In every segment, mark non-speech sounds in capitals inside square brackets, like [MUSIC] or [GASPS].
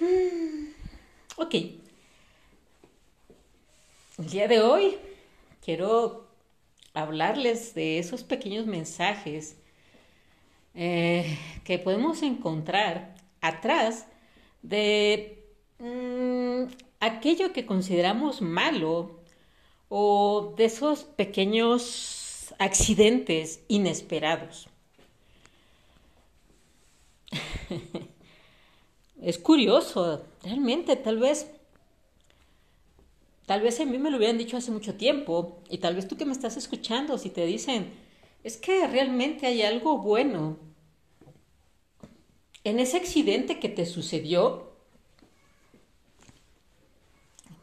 [GASPS] Ok. El día de hoy quiero hablarles de esos pequeños mensajes eh, que podemos encontrar atrás de mm, aquello que consideramos malo o de esos pequeños accidentes inesperados. [LAUGHS] es curioso, realmente, tal vez, tal vez a mí me lo hubieran dicho hace mucho tiempo, y tal vez tú que me estás escuchando, si te dicen, es que realmente hay algo bueno en ese accidente que te sucedió,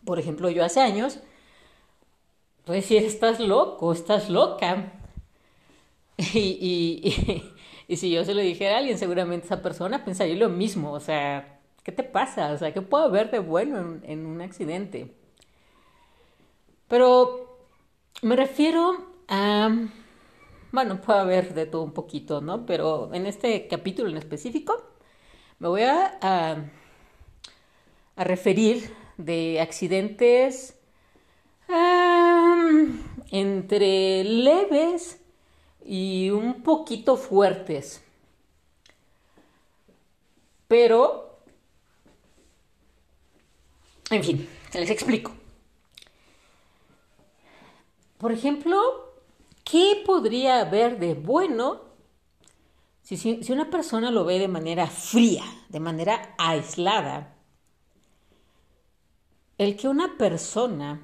por ejemplo, yo hace años, pues si [LAUGHS] estás loco, estás loca. [LAUGHS] y, y si yo se lo dijera a alguien, seguramente esa persona pensaría lo mismo. O sea, ¿qué te pasa? O sea, ¿qué puedo haber de bueno en, un accidente? Pero me refiero a... Bueno, puede haber de todo un poquito, ¿no? Pero en este capítulo en específico me voy a, a, a referir de accidentes entre leves y un poquito fuertes. Pero, en fin, les explico. Por ejemplo, ¿qué podría haber de bueno si, si, una persona lo ve de manera fría, de manera aislada? El que una persona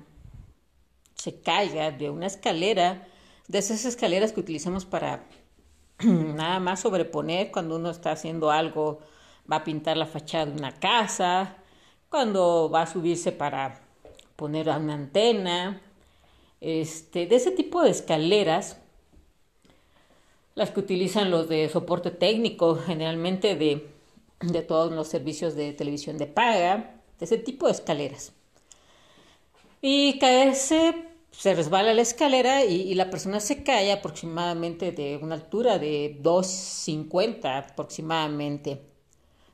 se caiga de una escalera de esas escaleras que utilizamos para [CLEARS THROAT] nada más sobreponer cuando uno está haciendo algo, va a pintar la fachada de una casa, cuando va a subirse para poner una antena, este, de ese tipo de escaleras, las que utilizan los de soporte técnico, generalmente de, de todos los servicios de televisión de paga, de ese tipo de escaleras. Y caerse se resbala la escalera y, la persona se cae aproximadamente de una altura de 2,50 aproximadamente,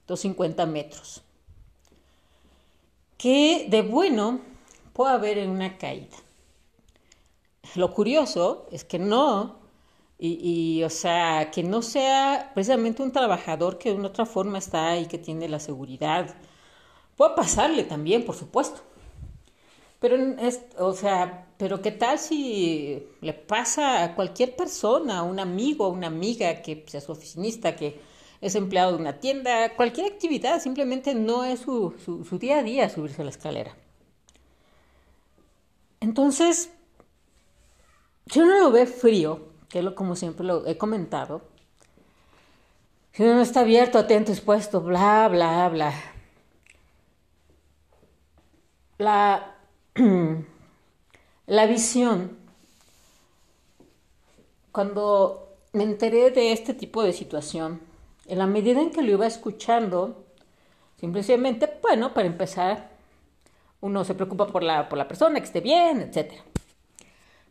2,50 metros. ¿Qué de bueno puede haber en una caída? Lo curioso es que no, y, y, o sea, que no sea precisamente un trabajador que de una otra forma está ahí, que tiene la seguridad. Puede pasarle también, por supuesto. Pero, es, o sea, pero ¿qué tal si le pasa a cualquier persona, a un amigo, a una amiga que sea su oficinista, que es empleado de una tienda, cualquier actividad, simplemente no es su, su, día a día subirse a la escalera. Entonces, si uno lo ve frío, que es lo como siempre lo he comentado, si uno no está abierto, atento, expuesto, bla, bla, bla. La [CLEARS THROAT] la visión, cuando me enteré de este tipo de situación, en la medida en que lo iba escuchando, simplemente, bueno, para empezar, uno se preocupa por la, por la persona, que esté bien, etc.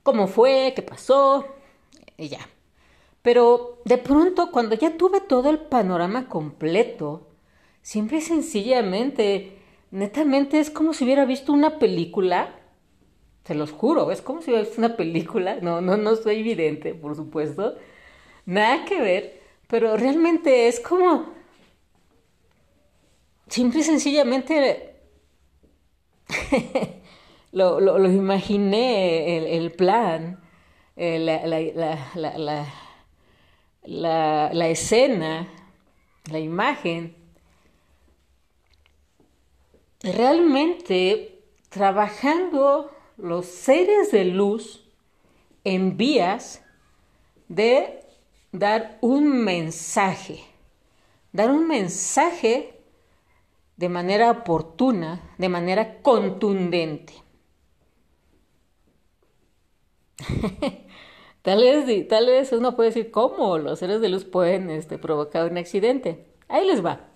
¿Cómo fue? ¿Qué pasó? Y ya. Pero de pronto, cuando ya tuve todo el panorama completo, siempre y sencillamente netamente es como si hubiera visto una película. Se los juro, es como si hubiera visto una película. No, no, no soy evidente, por supuesto. Nada que ver, pero realmente es como. Simple y sencillamente. [LAUGHS] lo, lo, lo, imaginé, el, plan, eh, la, la, la, la escena, la imagen realmente trabajando los seres de luz en vías de dar un mensaje, dar un mensaje de manera oportuna, de manera contundente. [LAUGHS] tal, vez, tal vez uno puede decir, ¿cómo los seres de luz pueden este, provocar un accidente? Ahí les va.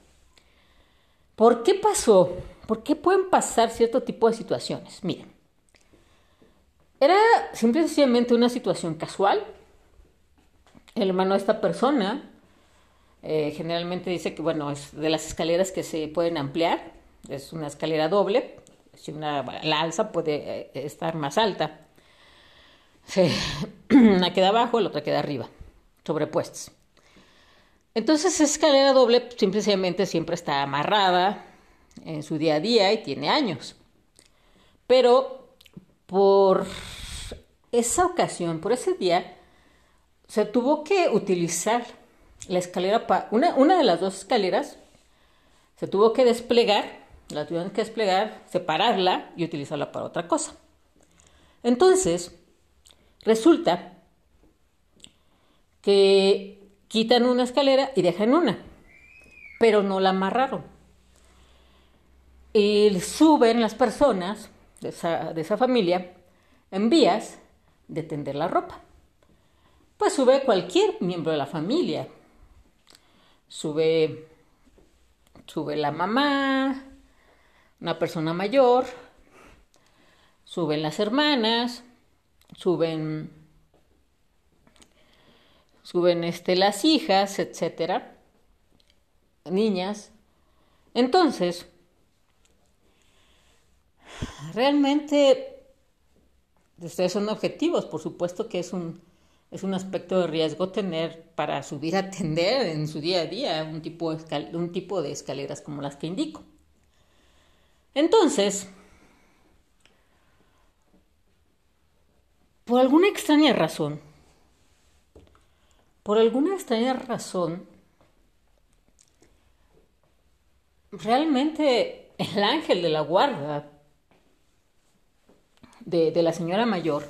¿Por qué pasó? ¿Por qué pueden pasar cierto tipo de situaciones? Miren, era simplemente una situación casual. El hermano de esta persona eh, generalmente dice que, bueno, es de las escaleras que se pueden ampliar, es una escalera doble, si una, la alza puede eh, estar más alta. [CLEARS THROAT] una queda abajo, la otra queda arriba, sobrepuestas. Entonces, esa escalera doble simplemente siempre está amarrada en su día a día y tiene años. Pero por esa ocasión, por ese día, se tuvo que utilizar la escalera, para una, una de las dos escaleras se tuvo que desplegar, la tuvieron que desplegar, separarla y utilizarla para otra cosa. Entonces, resulta que quitan una escalera y dejan una, pero no la amarraron. Y suben las personas de esa, de esa familia en vías de tender la ropa. Pues sube cualquier miembro de la familia, sube, sube la mamá, una persona mayor, suben las hermanas, suben, suben este, las hijas, etcétera, niñas. Entonces, realmente ustedes son objetivos, por supuesto que es un es un aspecto de riesgo tener para subir a tender en su día a día un tipo, un tipo de escaleras como las que indico. Entonces, por alguna extraña razón, por alguna extraña razón, realmente el ángel de la guarda de, de la señora mayor,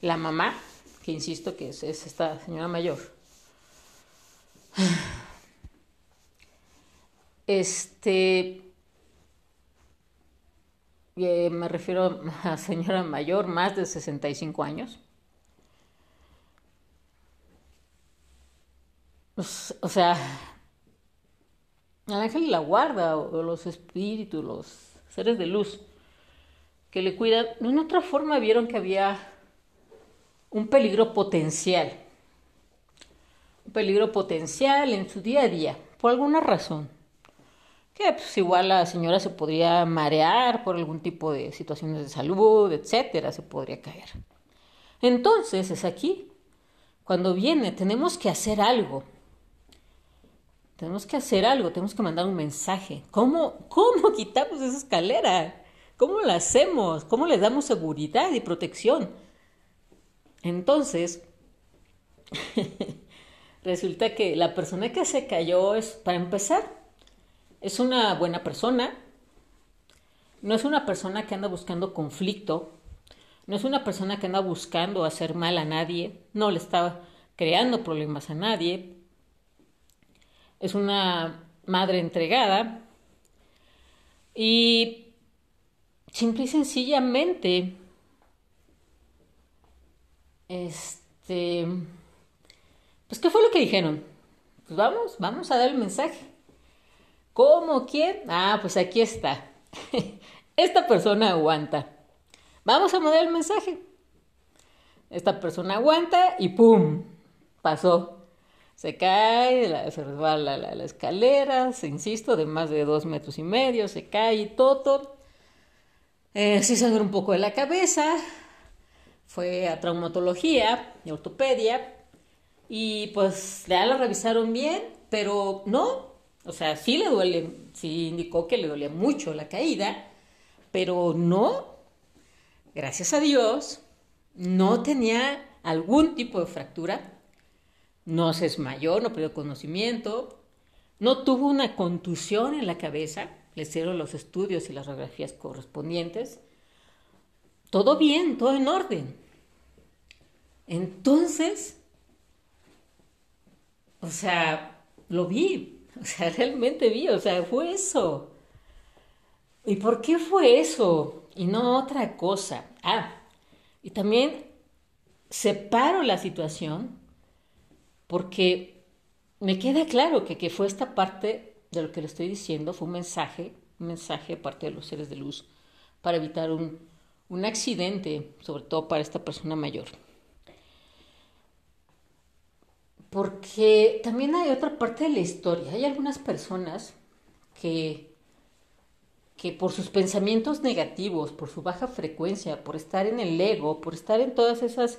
la mamá, que insisto que es, esta señora mayor. Este, eh, me refiero a señora mayor, más de 65 años. O sea, el ángel la guarda, o los espíritus, los seres de luz que le cuidan, de otra forma vieron que había un peligro potencial. Un peligro potencial en su día a día, por alguna razón. Que pues, igual la señora se podría marear por algún tipo de situaciones de salud, etcétera, se podría caer. Entonces es aquí, cuando viene, tenemos que hacer algo. Tenemos que hacer algo, tenemos que mandar un mensaje. ¿Cómo, cómo [LAUGHS] quitamos esa escalera? ¿Cómo la hacemos? ¿Cómo le damos seguridad y protección? Entonces, [LAUGHS] resulta que la persona que se cayó es, para empezar, es una buena persona, no es una persona que anda buscando conflicto, no es una persona que anda buscando hacer mal a nadie, no le estaba creando problemas a nadie, es una madre entregada. Y simple y sencillamente este, pues, ¿qué fue lo que dijeron? Pues vamos, vamos a dar el mensaje. ¿Cómo? ¿Quién? Ah, pues aquí está. [LAUGHS] Esta persona aguanta. Vamos a mandar el mensaje. Esta persona aguanta y ¡pum! Pasó. Se cae, se resbala la, escalera, se insisto, de más de dos metros y medio, se cae y todo. Eh, se sangre un poco de la cabeza, fue a traumatología y ortopedia y pues ya la revisaron bien, pero no, o sea, sí le duele, sí indicó que le dolía mucho la caída, pero no, gracias a Dios, no tenía algún tipo de fractura, no se desmayó, no perdió conocimiento, no tuvo una contusión en la cabeza, le hicieron los estudios y las radiografías correspondientes, todo bien, todo en orden. Entonces, o sea, lo vi. [LAUGHS] O sea, realmente vi, o sea, fue eso. ¿Y por qué fue eso? Y no otra cosa. Ah, y también separo la situación porque me queda claro que, que fue esta parte de lo que le estoy diciendo, fue un mensaje, un mensaje de parte de los seres de luz para evitar un, un accidente, sobre todo para esta persona mayor. Porque también hay otra parte de la historia. Hay algunas personas que, que por sus pensamientos negativos, por su baja frecuencia, por estar en el ego, por estar en todas esas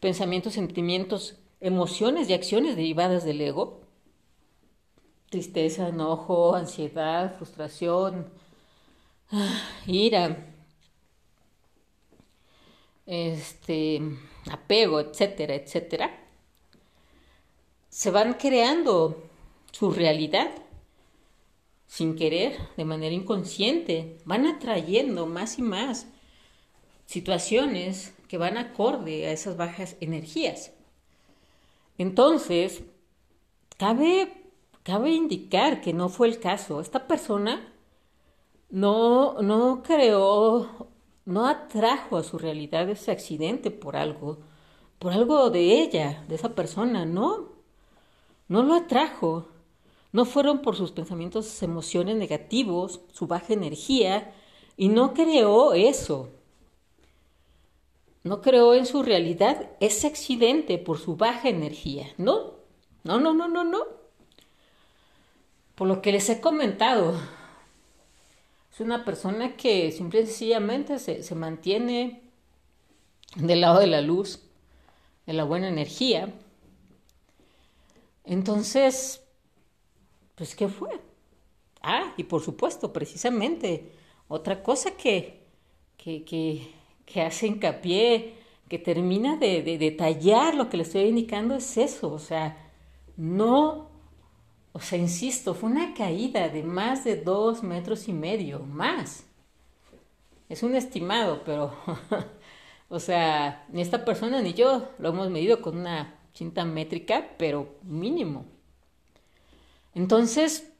pensamientos, sentimientos, emociones y acciones derivadas del ego, tristeza, enojo, ansiedad, frustración, [SIGHS] ira, este, apego, etcétera, etcétera, se van creando su realidad sin querer, de manera inconsciente, van atrayendo más y más situaciones que van acorde a esas bajas energías. Entonces, cabe, cabe indicar que no fue el caso. Esta persona no, no creó, no atrajo a su realidad ese accidente por algo, por algo de ella, de esa persona, no. No lo atrajo. No fueron por sus pensamientos, emociones negativos, su baja energía, y no creó eso. No creó en su realidad ese accidente por su baja energía. No, no, no, no, no, no. Por lo que les he comentado, es una persona que simple y sencillamente se, se mantiene del lado de la luz, de la buena energía, entonces, pues, ¿qué fue? Ah, y por supuesto, precisamente, otra cosa que, que, que, hace hincapié, que termina de, de, detallar lo que le estoy indicando es eso, o sea, no, o sea, insisto, fue una caída de más de dos metros y medio, más. Es un estimado, pero, [LAUGHS] o sea, ni esta persona ni yo lo hemos medido con una cinta métrica, pero mínimo. Entonces,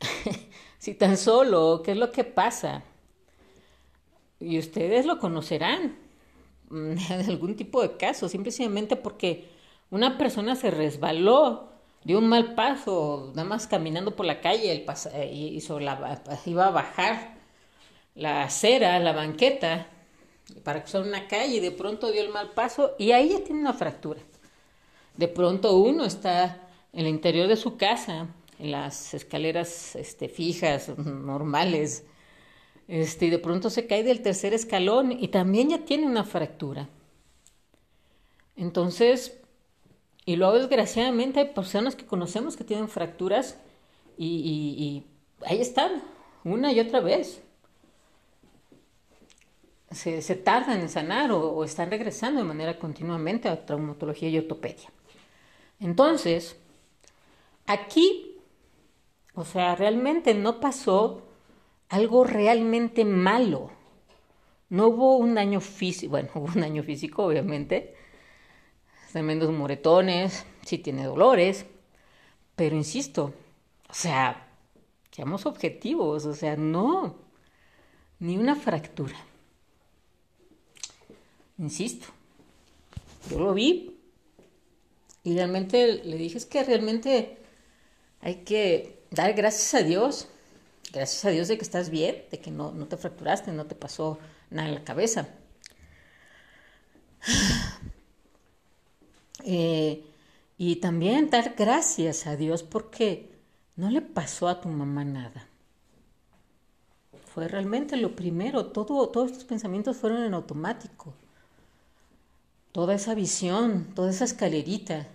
[LAUGHS] si tan solo, ¿qué es lo que pasa? Y ustedes lo conocerán [LAUGHS] en algún tipo de caso, simplemente porque una persona se resbaló dio un mal paso, nada más caminando por la calle, el y hizo la, iba a bajar la acera, la banqueta, para cruzar una calle y de pronto dio el mal paso y ahí ya tiene una fractura. De pronto uno está en el interior de su casa, en las escaleras este, fijas, normales, este, y de pronto se cae del tercer escalón y también ya tiene una fractura. Entonces, y luego desgraciadamente hay personas que conocemos que tienen fracturas y, ahí están, una y otra vez se, tardan en sanar o, están regresando de manera continuamente a traumatología y ortopedia. Entonces, aquí, o sea, realmente no pasó algo realmente malo. No hubo un daño físico, bueno, [LAUGHS] hubo un daño físico, obviamente, tremendos moretones, sí tiene dolores, pero insisto, o sea, seamos objetivos, o sea, no, ni una fractura. Insisto, yo lo vi y realmente le dije es que realmente hay que dar gracias a Dios, gracias a Dios de que estás bien, de que no, te fracturaste, no te pasó nada en la cabeza. Eh, y también dar gracias a Dios porque no le pasó a tu mamá nada. Fue realmente lo primero, todo, todos estos pensamientos fueron en automático. Toda esa visión, toda esa escalerita,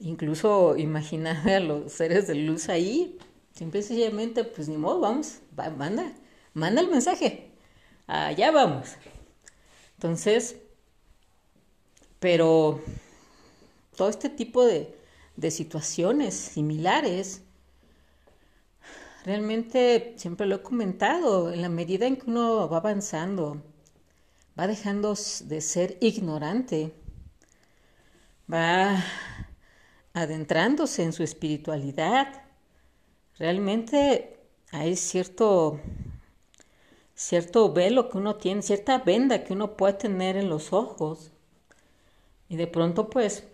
incluso imaginar a los seres de luz ahí, simple y sencillamente, pues ni modo, vamos, manda, manda el mensaje, allá vamos. Entonces, pero todo este tipo de, de situaciones similares, realmente siempre lo he comentado, en la medida en que uno va avanzando, va dejando de ser ignorante, va adentrándose en su espiritualidad. Realmente hay cierto, cierto velo que uno tiene, cierta venda que uno puede tener en los ojos. Y de pronto pues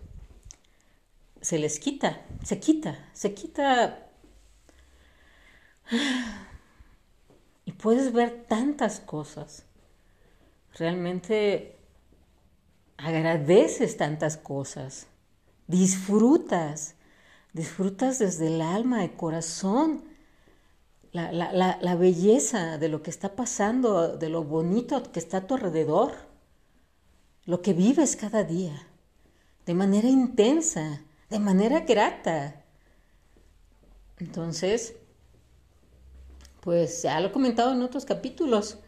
se les quita, se quita, se quita. Y puedes ver tantas cosas. Realmente agradeces tantas cosas. Disfrutas. Disfrutas desde el alma, el corazón. La, la, belleza de lo que está pasando, de lo bonito que está a tu alrededor. Lo que vives cada día. De manera intensa de manera grata. Entonces, pues ya lo he comentado en otros capítulos.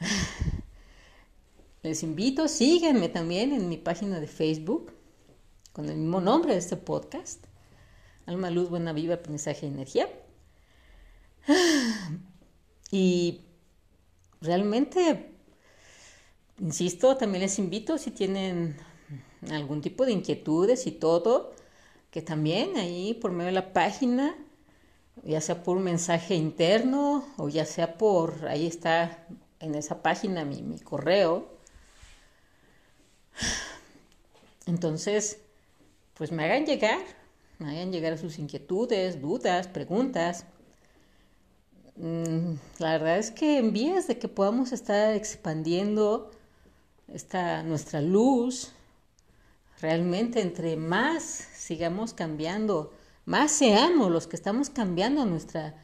[SIGHS] Les invito, síguenme también en mi página de Facebook con el mismo nombre de este podcast. Alma, luz, buena viva, aprendizaje y energía. [SIGHS] Y realmente, insisto, también les invito si tienen algún tipo de inquietudes y todo, que también ahí por medio de la página, ya sea por un mensaje interno o ya sea por, ahí está en esa página mi, mi correo. Entonces, pues me hagan llegar, me hagan llegar sus inquietudes, dudas, preguntas. Mm, la verdad es que en vías de que podamos estar expandiendo esta, nuestra luz, Realmente entre más sigamos cambiando, más seamos los que estamos cambiando nuestra,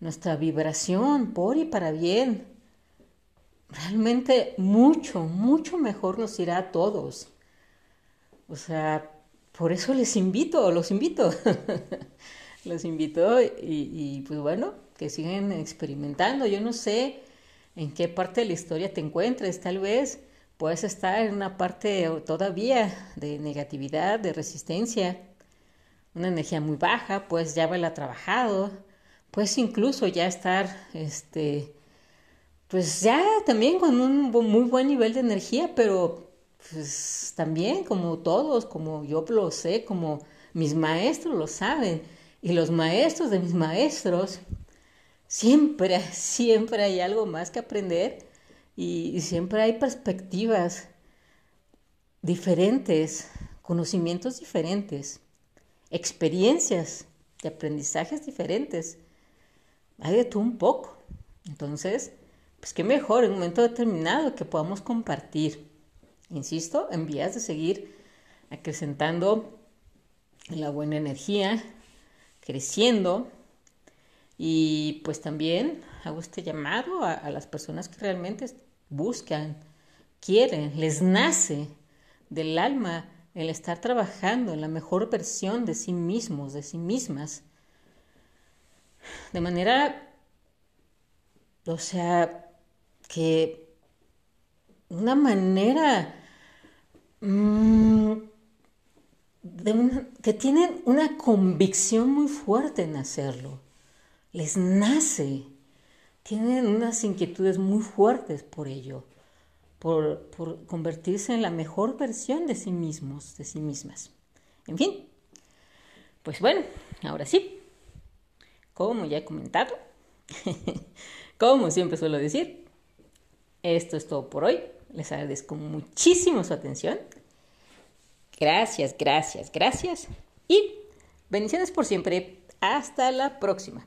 nuestra vibración por y para bien, realmente mucho, mucho mejor nos irá a todos. O sea, por eso les invito, los invito, [LAUGHS] los invito y, y, pues bueno, que sigan experimentando. Yo no sé en qué parte de la historia te encuentres, tal vez puedes estar en una parte todavía de negatividad, de resistencia, una energía muy baja, pues ya haberla trabajado, puedes incluso ya estar, este, pues ya también con un muy buen nivel de energía, pero pues también como todos, como yo lo sé, como mis maestros lo saben, y los maestros de mis maestros, siempre, [LAUGHS] siempre hay algo más que aprender y, siempre hay perspectivas diferentes, conocimientos diferentes, experiencias de aprendizajes diferentes. Hay de todo un poco. Entonces, pues qué mejor en un momento determinado que podamos compartir. Insisto, en vías de seguir acrecentando la buena energía, creciendo y pues también hago este llamado a, a las personas que realmente buscan, quieren, les nace del alma el estar trabajando en la mejor versión de sí mismos, de sí mismas. De manera, o sea, que una manera mm, que tienen una convicción muy fuerte en hacerlo. Les nace tienen unas inquietudes muy fuertes por ello, por, convertirse en la mejor versión de sí mismos, de sí mismas. En fin, pues bueno, ahora sí, como ya he comentado, [LAUGHS] como siempre suelo decir, esto es todo por hoy. Les agradezco muchísimo su atención. Gracias, gracias, gracias. Y bendiciones por siempre. Hasta la próxima.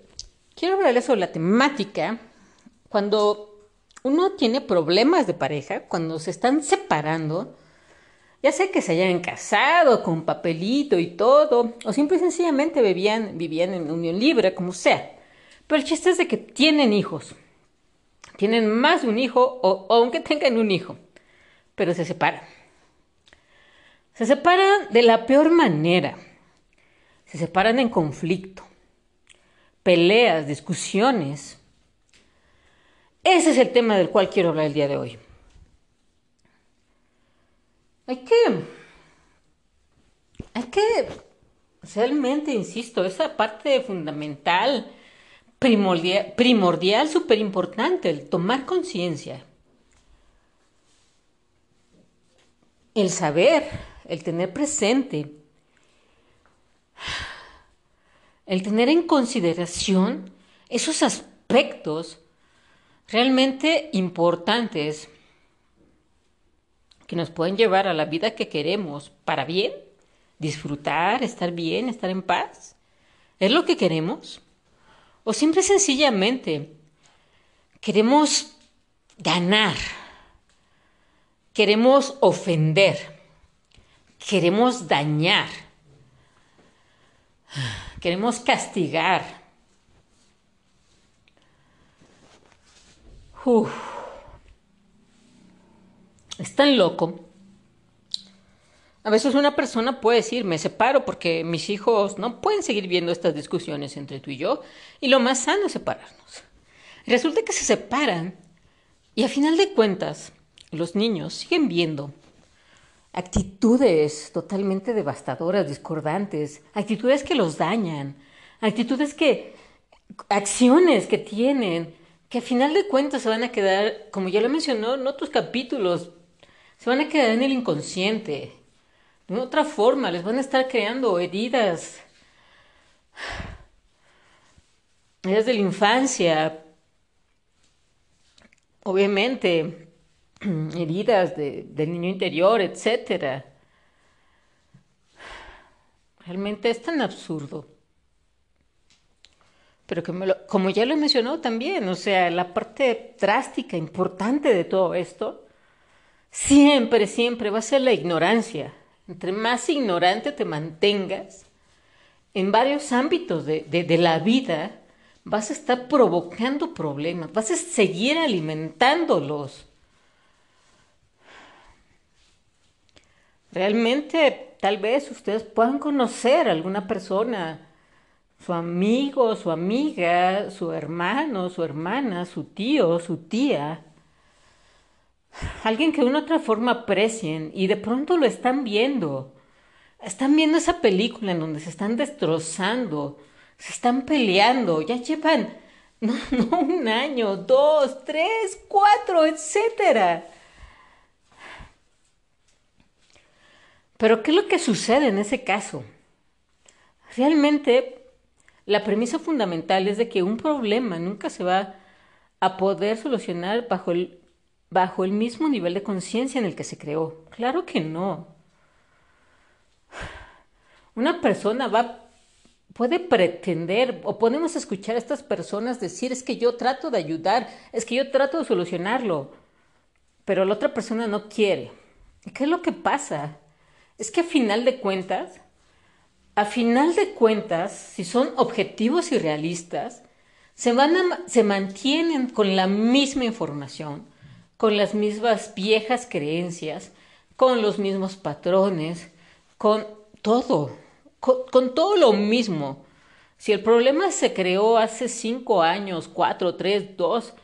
quiero hablarles sobre la temática cuando uno tiene problemas de pareja, cuando se están separando, ya sé que se hayan casado con papelito y todo, o simple y sencillamente vivían, vivían en unión libre, como sea. Pero el chiste es de que tienen hijos. Tienen más de un hijo, o, o aunque tengan un hijo, pero se separan. Se separan de la peor manera. se separan en conflicto, peleas, discusiones. Ese es el tema del cual quiero hablar el día de hoy. Hay que, hay que realmente, insisto, esa parte fundamental, primordial, primordial súper importante, el tomar conciencia. El saber, el tener presente, el tener en consideración esos aspectos realmente importantes que nos pueden llevar a la vida que queremos para bien, disfrutar, estar bien, estar en paz. ¿Es lo que queremos? O simple y sencillamente queremos ganar, queremos ofender, queremos dañar, queremos castigar. Es tan loco. A veces una persona puede decir, me separo porque mis hijos no pueden seguir viendo estas discusiones entre tú y yo, y lo más sano es separarnos. Resulta que se separan y a final de cuentas los niños siguen viendo actitudes totalmente devastadoras, discordantes, actitudes que los dañan, actitudes que, acciones que tienen, que a final de cuentas se van a quedar, como ya lo mencionó en otros capítulos, se van a quedar en el inconsciente. De otra forma, les van a estar creando heridas, heridas de la infancia, obviamente, [CLEARS THROAT] heridas del niño interior, etc. Realmente es tan absurdo. Pero que como ya lo he mencionado también, o sea, la parte drástica, importante de todo esto, siempre, siempre va a ser la ignorancia. Entre más ignorante te mantengas en varios ámbitos de, de la vida, vas a estar provocando problemas, vas a seguir alimentándolos. Realmente, tal vez ustedes puedan conocer a alguna persona, su amigo, su amiga, su hermano, su hermana, su tío, su tía, alguien que de una otra forma aprecien y de pronto lo están viendo. Están viendo esa película en donde se están destrozando, se están peleando, ya llevan [LAUGHS] no, no un año, dos, tres, cuatro, etcétera. Pero ¿qué es lo que sucede en ese caso? Realmente la premisa fundamental es de que un problema nunca se va a poder solucionar bajo el, bajo el mismo nivel de conciencia en el que se creó. Claro que no. Una persona va puede pretender o podemos escuchar a estas personas decir es que yo trato de ayudar, es que yo trato de solucionarlo, pero la otra persona no quiere. ¿Qué es lo que pasa? Es que a final de cuentas, a final de cuentas, si son objetivos y realistas, se, van se mantienen con la misma información, con las mismas viejas creencias, con los mismos patrones, con todo, con, todo lo mismo. Si el problema se creó hace cinco años, cuatro, tres, dos,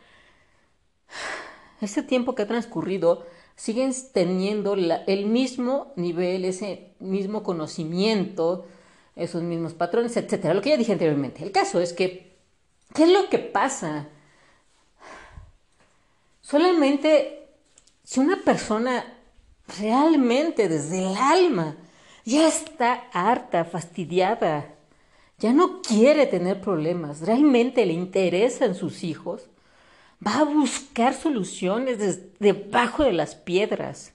[SIGHS] ese tiempo que ha transcurrido siguen teniendo el mismo nivel, ese mismo conocimiento, esos mismos patrones, etcétera. Lo que ya dije anteriormente. El caso es que, ¿qué es lo que pasa? Solamente si una persona realmente desde el alma ya está harta, fastidiada, ya no quiere tener problemas, realmente le interesan sus hijos, va a buscar soluciones debajo de las piedras.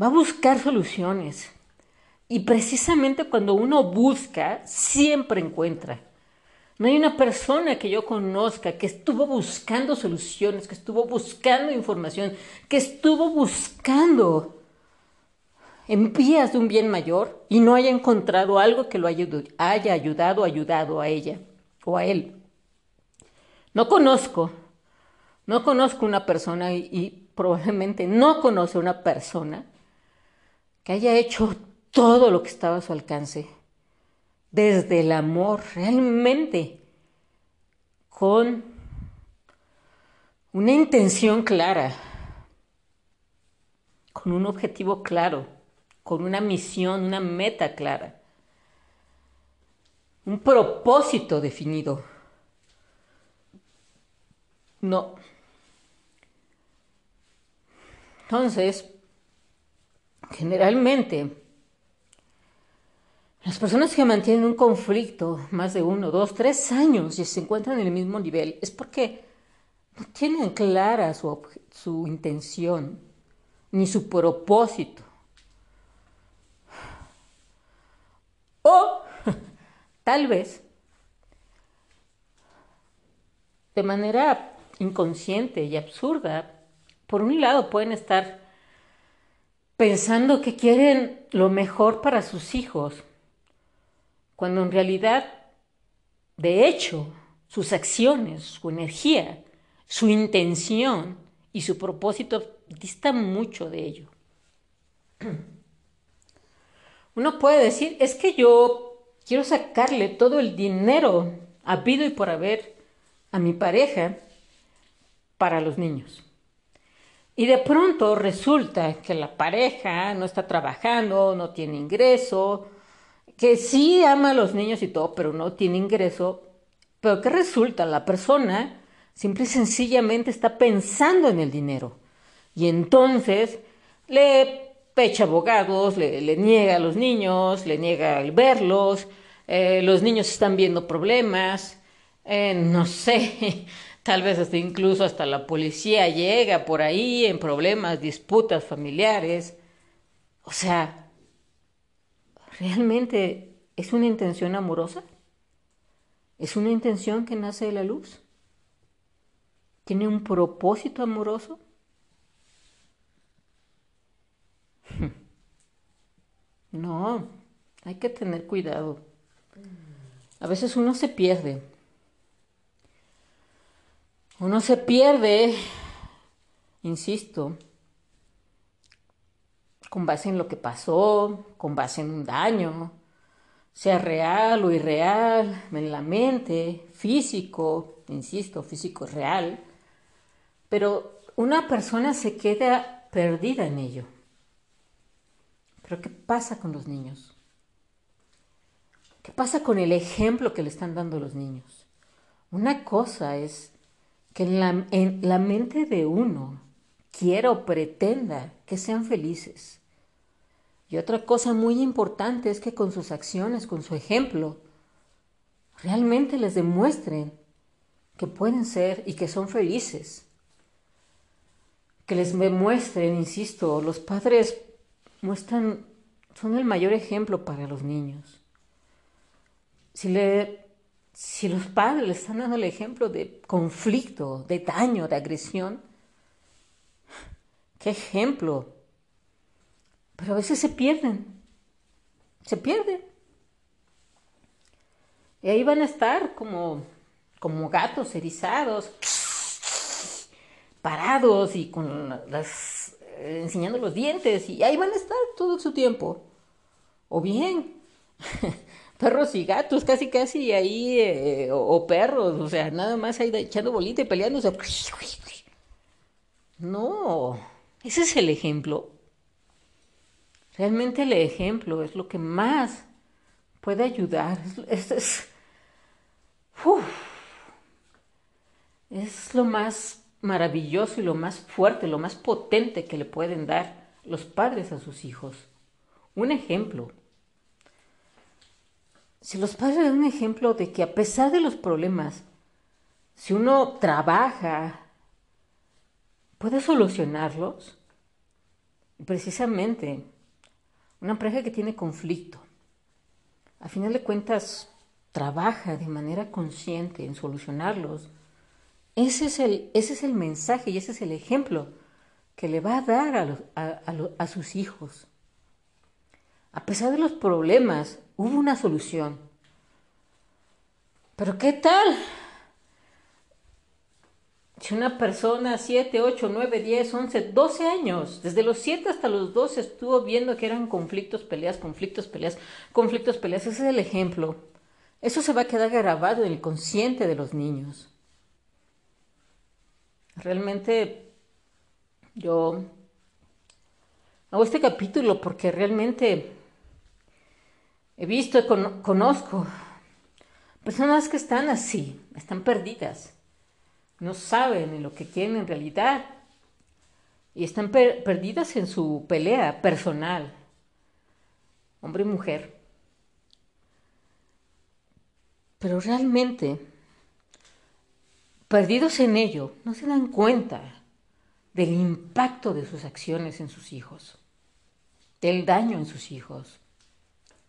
Va a buscar soluciones. Y precisamente cuando uno busca, siempre encuentra. No hay una persona que yo conozca que estuvo buscando soluciones, que estuvo buscando información, que estuvo buscando en vías de un bien mayor y no haya encontrado algo que lo haya, haya ayudado, ayudado a ella o a él. No conozco, no conozco una persona y, probablemente no conoce una persona que haya hecho todo lo que estaba a su alcance, desde el amor, realmente, con una intención clara, con un objetivo claro, con una misión, una meta clara, un propósito definido. No. Entonces, generalmente, las personas que mantienen un conflicto más de uno, dos, tres años y se encuentran en el mismo nivel es porque no tienen clara su, su intención ni su propósito. O [LAUGHS] tal vez de manera inconsciente y absurda, por un lado pueden estar pensando que quieren lo mejor para sus hijos cuando en realidad, de hecho, sus acciones, su energía, su intención y su propósito distan mucho de ello. [CLEARS THROAT] Uno puede decir, es que yo quiero sacarle todo el dinero habido y por haber a mi pareja para los niños. Y de pronto resulta que la pareja no está trabajando, no tiene ingreso, que sí ama a los niños y todo, pero no tiene ingreso, pero ¿qué resulta? La persona simple y sencillamente está pensando en el dinero y entonces le pecha abogados, le, niega a los niños, le niega el verlos, eh, los niños están viendo problemas, eh, no sé, tal vez hasta incluso hasta la policía llega por ahí en problemas, disputas familiares. O sea, ¿Realmente es una intención amorosa? ¿Es una intención que nace de la luz? ¿Tiene un propósito amoroso? [LAUGHS] No, hay que tener cuidado. A veces uno se pierde. Uno se pierde, insisto, con base en lo que pasó, con base en un daño, sea real o irreal, en la mente, físico, insisto, físico real, pero una persona se queda perdida en ello. Pero ¿qué pasa con los niños? ¿Qué pasa con el ejemplo que le están dando los niños? Una cosa es que en la, en la mente de uno quiera o pretenda que sean felices y otra cosa muy importante es que con sus acciones, con su ejemplo, realmente les demuestren que pueden ser y que son felices. Que les demuestren, insisto, los padres muestran, son el mayor ejemplo para los niños. Si, le, si los padres le están dando el ejemplo de conflicto, de daño, de agresión, ¿qué ejemplo pero a veces se pierden, se pierden. Y ahí van a estar como, como gatos erizados, parados y con las, enseñando los dientes, y ahí van a estar todo su tiempo. O bien, [LAUGHS] perros y gatos, casi casi ahí, eh, o, perros, o sea, nada más ahí echando bolita y peleándose. No, ese es el ejemplo. Realmente el ejemplo es lo que más puede ayudar. Es, es, es lo más maravilloso y lo más fuerte, lo más potente que le pueden dar los padres a sus hijos. Un ejemplo. Si los padres dan un ejemplo de que a pesar de los problemas, si uno trabaja, puede solucionarlos, precisamente una pareja que tiene conflicto, a final de cuentas, trabaja de manera consciente en solucionarlos. Ese es el, ese es el mensaje y ese es el ejemplo que le va a dar a, a sus hijos. A pesar de los problemas, hubo una solución. Pero ¿qué tal? Si una persona 7, 8, 9, 10, 11, 12 años, desde los 7 hasta los 12 estuvo viendo que eran conflictos, peleas, conflictos, peleas, conflictos, peleas, ese es el ejemplo. Eso se va a quedar grabado en el consciente de los niños. Realmente yo hago este capítulo porque realmente he visto, y conozco personas que están así, están perdidas no saben en lo que quieren en realidad y están perdidas en su pelea personal, hombre y mujer. Pero realmente, perdidos en ello, no se dan cuenta del impacto de sus acciones en sus hijos, del daño en sus hijos,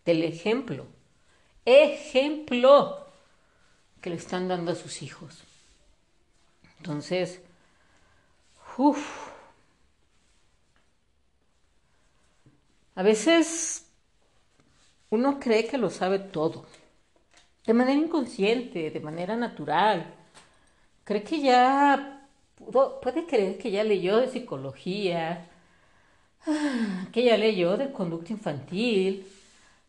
del ejemplo, ejemplo que le están dando a sus hijos. Entonces, uff, a veces uno cree que lo sabe todo, de manera inconsciente, de manera natural. Cree que ya, puede creer que ya leyó de psicología, que ya leyó de conducta infantil,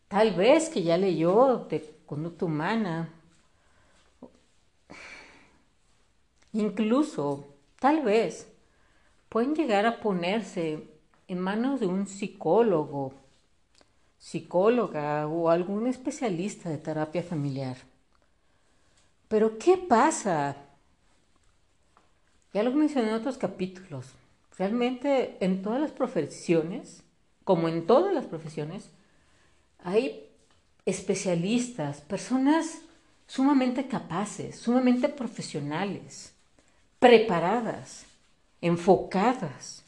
tal vez que ya leyó de conducta humana, Incluso, tal vez, pueden llegar a ponerse en manos de un psicólogo, psicóloga o algún especialista de terapia familiar. Pero ¿qué pasa? Ya lo mencioné en otros capítulos. Realmente en todas las profesiones, como en todas las profesiones, hay especialistas, personas sumamente capaces, sumamente profesionales preparadas, enfocadas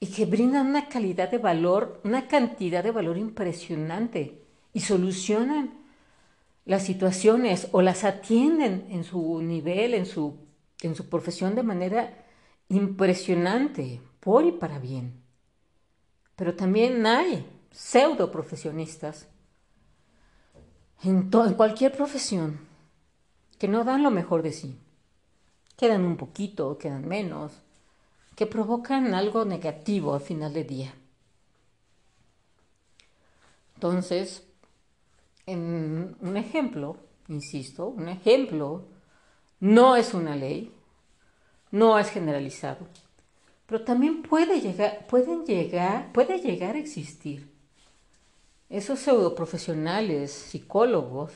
y que brindan una calidad de valor, una cantidad de valor impresionante y solucionan las situaciones o las atienden en su nivel, en su, en su profesión de manera impresionante, por y para bien. Pero también hay pseudo profesionistas en, cualquier profesión que no dan lo mejor de sí quedan un poquito, quedan menos, que provocan algo negativo al final del día. Entonces, en un ejemplo, insisto, un ejemplo no es una ley, no es generalizado, pero también puede llegar, pueden llegar, puede llegar a existir esos pseudoprofesionales, psicólogos,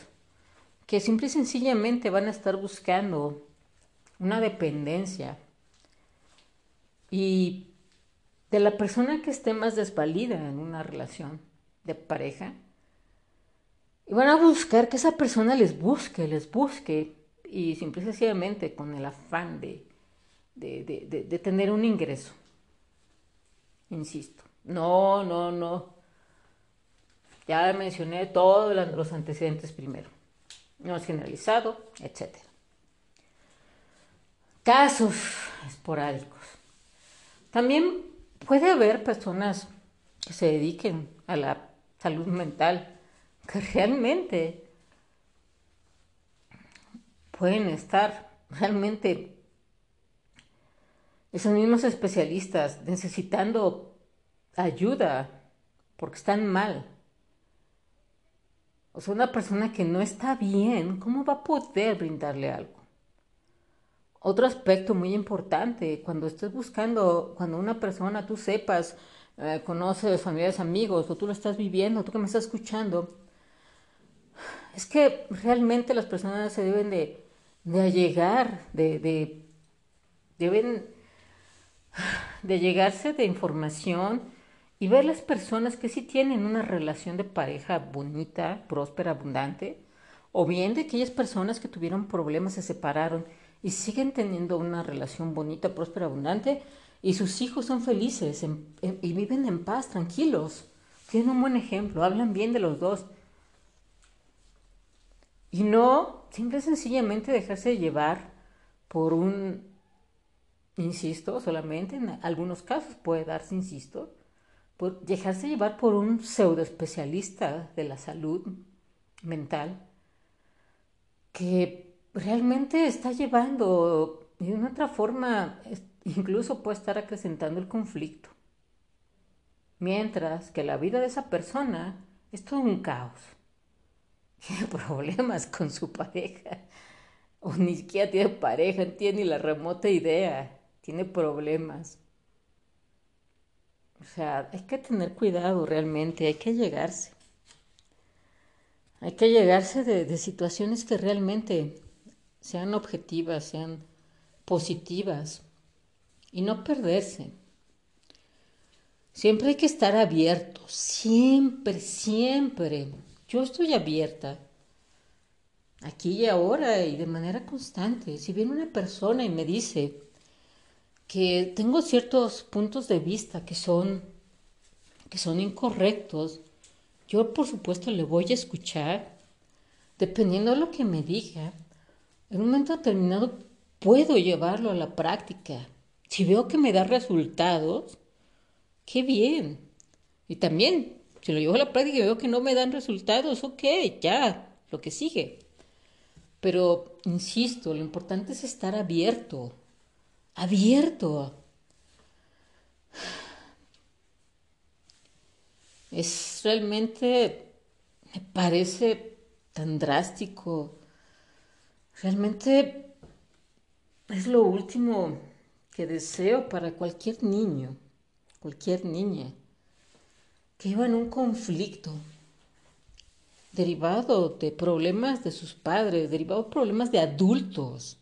que simple y sencillamente van a estar buscando una dependencia. Y de la persona que esté más desvalida en una relación de pareja, y van a buscar que esa persona les busque, les busque, y simple y sencillamente con el afán de, de, de tener un ingreso. Insisto, no, no, no. Ya mencioné todos los antecedentes primero. No es generalizado, etcétera casos esporádicos. También puede haber personas que se dediquen a la salud mental, que realmente pueden estar realmente esos mismos especialistas necesitando ayuda porque están mal. O sea, una persona que no está bien, ¿cómo va a poder brindarle algo? Otro aspecto muy importante, cuando estés buscando, cuando una persona tú sepas, eh, conoces familiares, amigos, o tú lo estás viviendo, tú que me estás escuchando, es que realmente las personas se deben de, de allegar, de, de, deben de llegarse de información y ver las personas que sí tienen una relación de pareja bonita, próspera, abundante, o bien de aquellas personas que tuvieron problemas, se separaron y siguen teniendo una relación bonita, próspera, abundante, y sus hijos son felices y viven en paz, tranquilos. Tienen un buen ejemplo, hablan bien de los dos. Y no simple y sencillamente dejarse llevar por un, insisto, solamente en algunos casos puede darse, insisto, dejarse llevar por un pseudo especialista de la salud mental que realmente está llevando de una otra forma, incluso puede estar acrecentando el conflicto. Mientras que la vida de esa persona es todo un caos. [LAUGHS] Tiene problemas con su pareja. O ni siquiera tiene pareja, no tiene ni la remota idea. Tiene problemas. O sea, hay que tener cuidado realmente, hay que llegarse. Hay que llegarse de, de situaciones que realmente sean objetivas, sean positivas y no perderse. Siempre hay que estar abierto, siempre, siempre. Yo estoy abierta, aquí y ahora y de manera constante. Si viene una persona y me dice que tengo ciertos puntos de vista que son, que son incorrectos, yo por supuesto le voy a escuchar, dependiendo de lo que me diga. En un momento determinado puedo llevarlo a la práctica. Si veo que me da resultados, qué bien. Y también, si lo llevo a la práctica y veo que no me dan resultados, ok, ya, lo que sigue. Pero, insisto, lo importante es estar abierto, abierto. Es realmente, me parece tan drástico. Realmente es lo último que deseo para cualquier niño, cualquier niña que iba en un conflicto derivado de problemas de sus padres, derivado de problemas de adultos.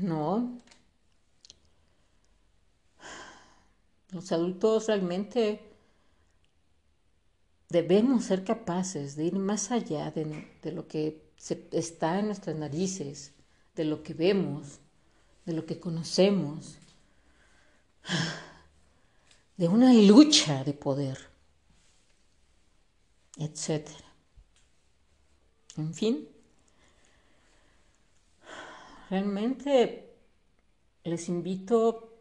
No. Los adultos realmente debemos ser capaces de ir más allá de, lo que está en nuestras narices, de lo que vemos, de lo que conocemos, de una lucha de poder, etc. En fin, realmente les invito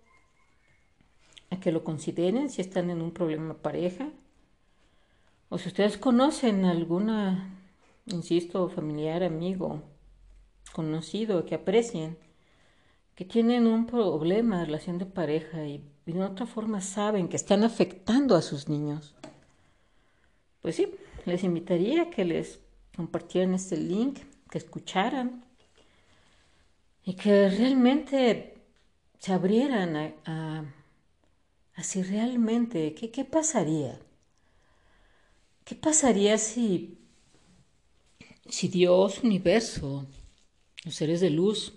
a que lo consideren si están en un problema pareja, o si ustedes conocen alguna, insisto, familiar, amigo, conocido que aprecien, que tienen un problema de relación de pareja y de otra forma saben que están afectando a sus niños, pues sí, les invitaría a que les compartieran este link, que escucharan y que realmente se abrieran a, a, realmente, ¿qué, ¿qué pasaría? ¿Qué pasaría si, si Dios, universo, los seres de luz,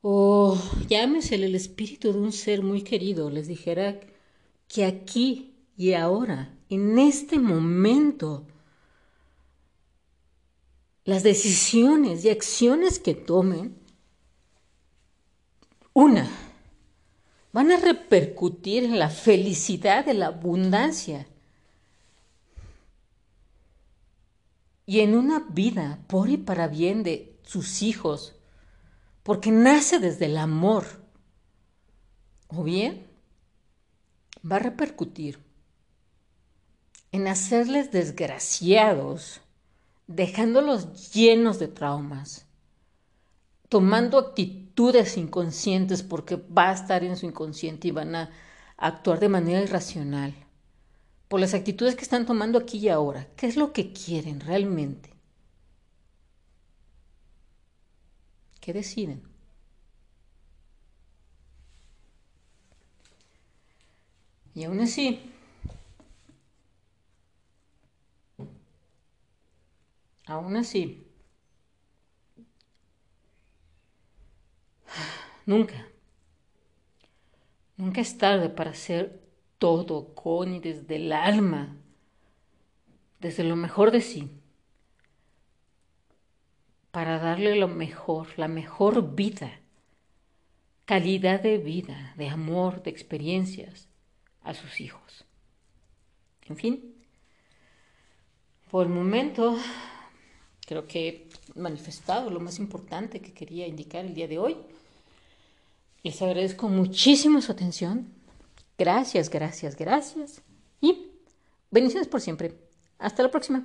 o llámesele el espíritu de un ser muy querido, les dijera que aquí y ahora, en este momento, las decisiones y acciones que tomen, una, van a repercutir en la felicidad, en la abundancia y en una vida por y para bien de sus hijos, porque nace desde el amor, o bien va a repercutir en hacerles desgraciados, dejándolos llenos de traumas, tomando actitudes inconscientes porque va a estar en su inconsciente y van a actuar de manera irracional por las actitudes que están tomando aquí y ahora. ¿Qué es lo que quieren realmente? ¿Qué deciden? Y aún así, aún así, nunca, nunca es tarde para ser todo con y desde el alma, desde lo mejor de sí, para darle lo mejor, la mejor vida, calidad de vida, de amor, de experiencias a sus hijos. En fin, por el momento creo que he manifestado lo más importante que quería indicar el día de hoy. Les agradezco muchísimo su atención. Gracias, gracias, gracias. Y bendiciones por siempre. Hasta la próxima.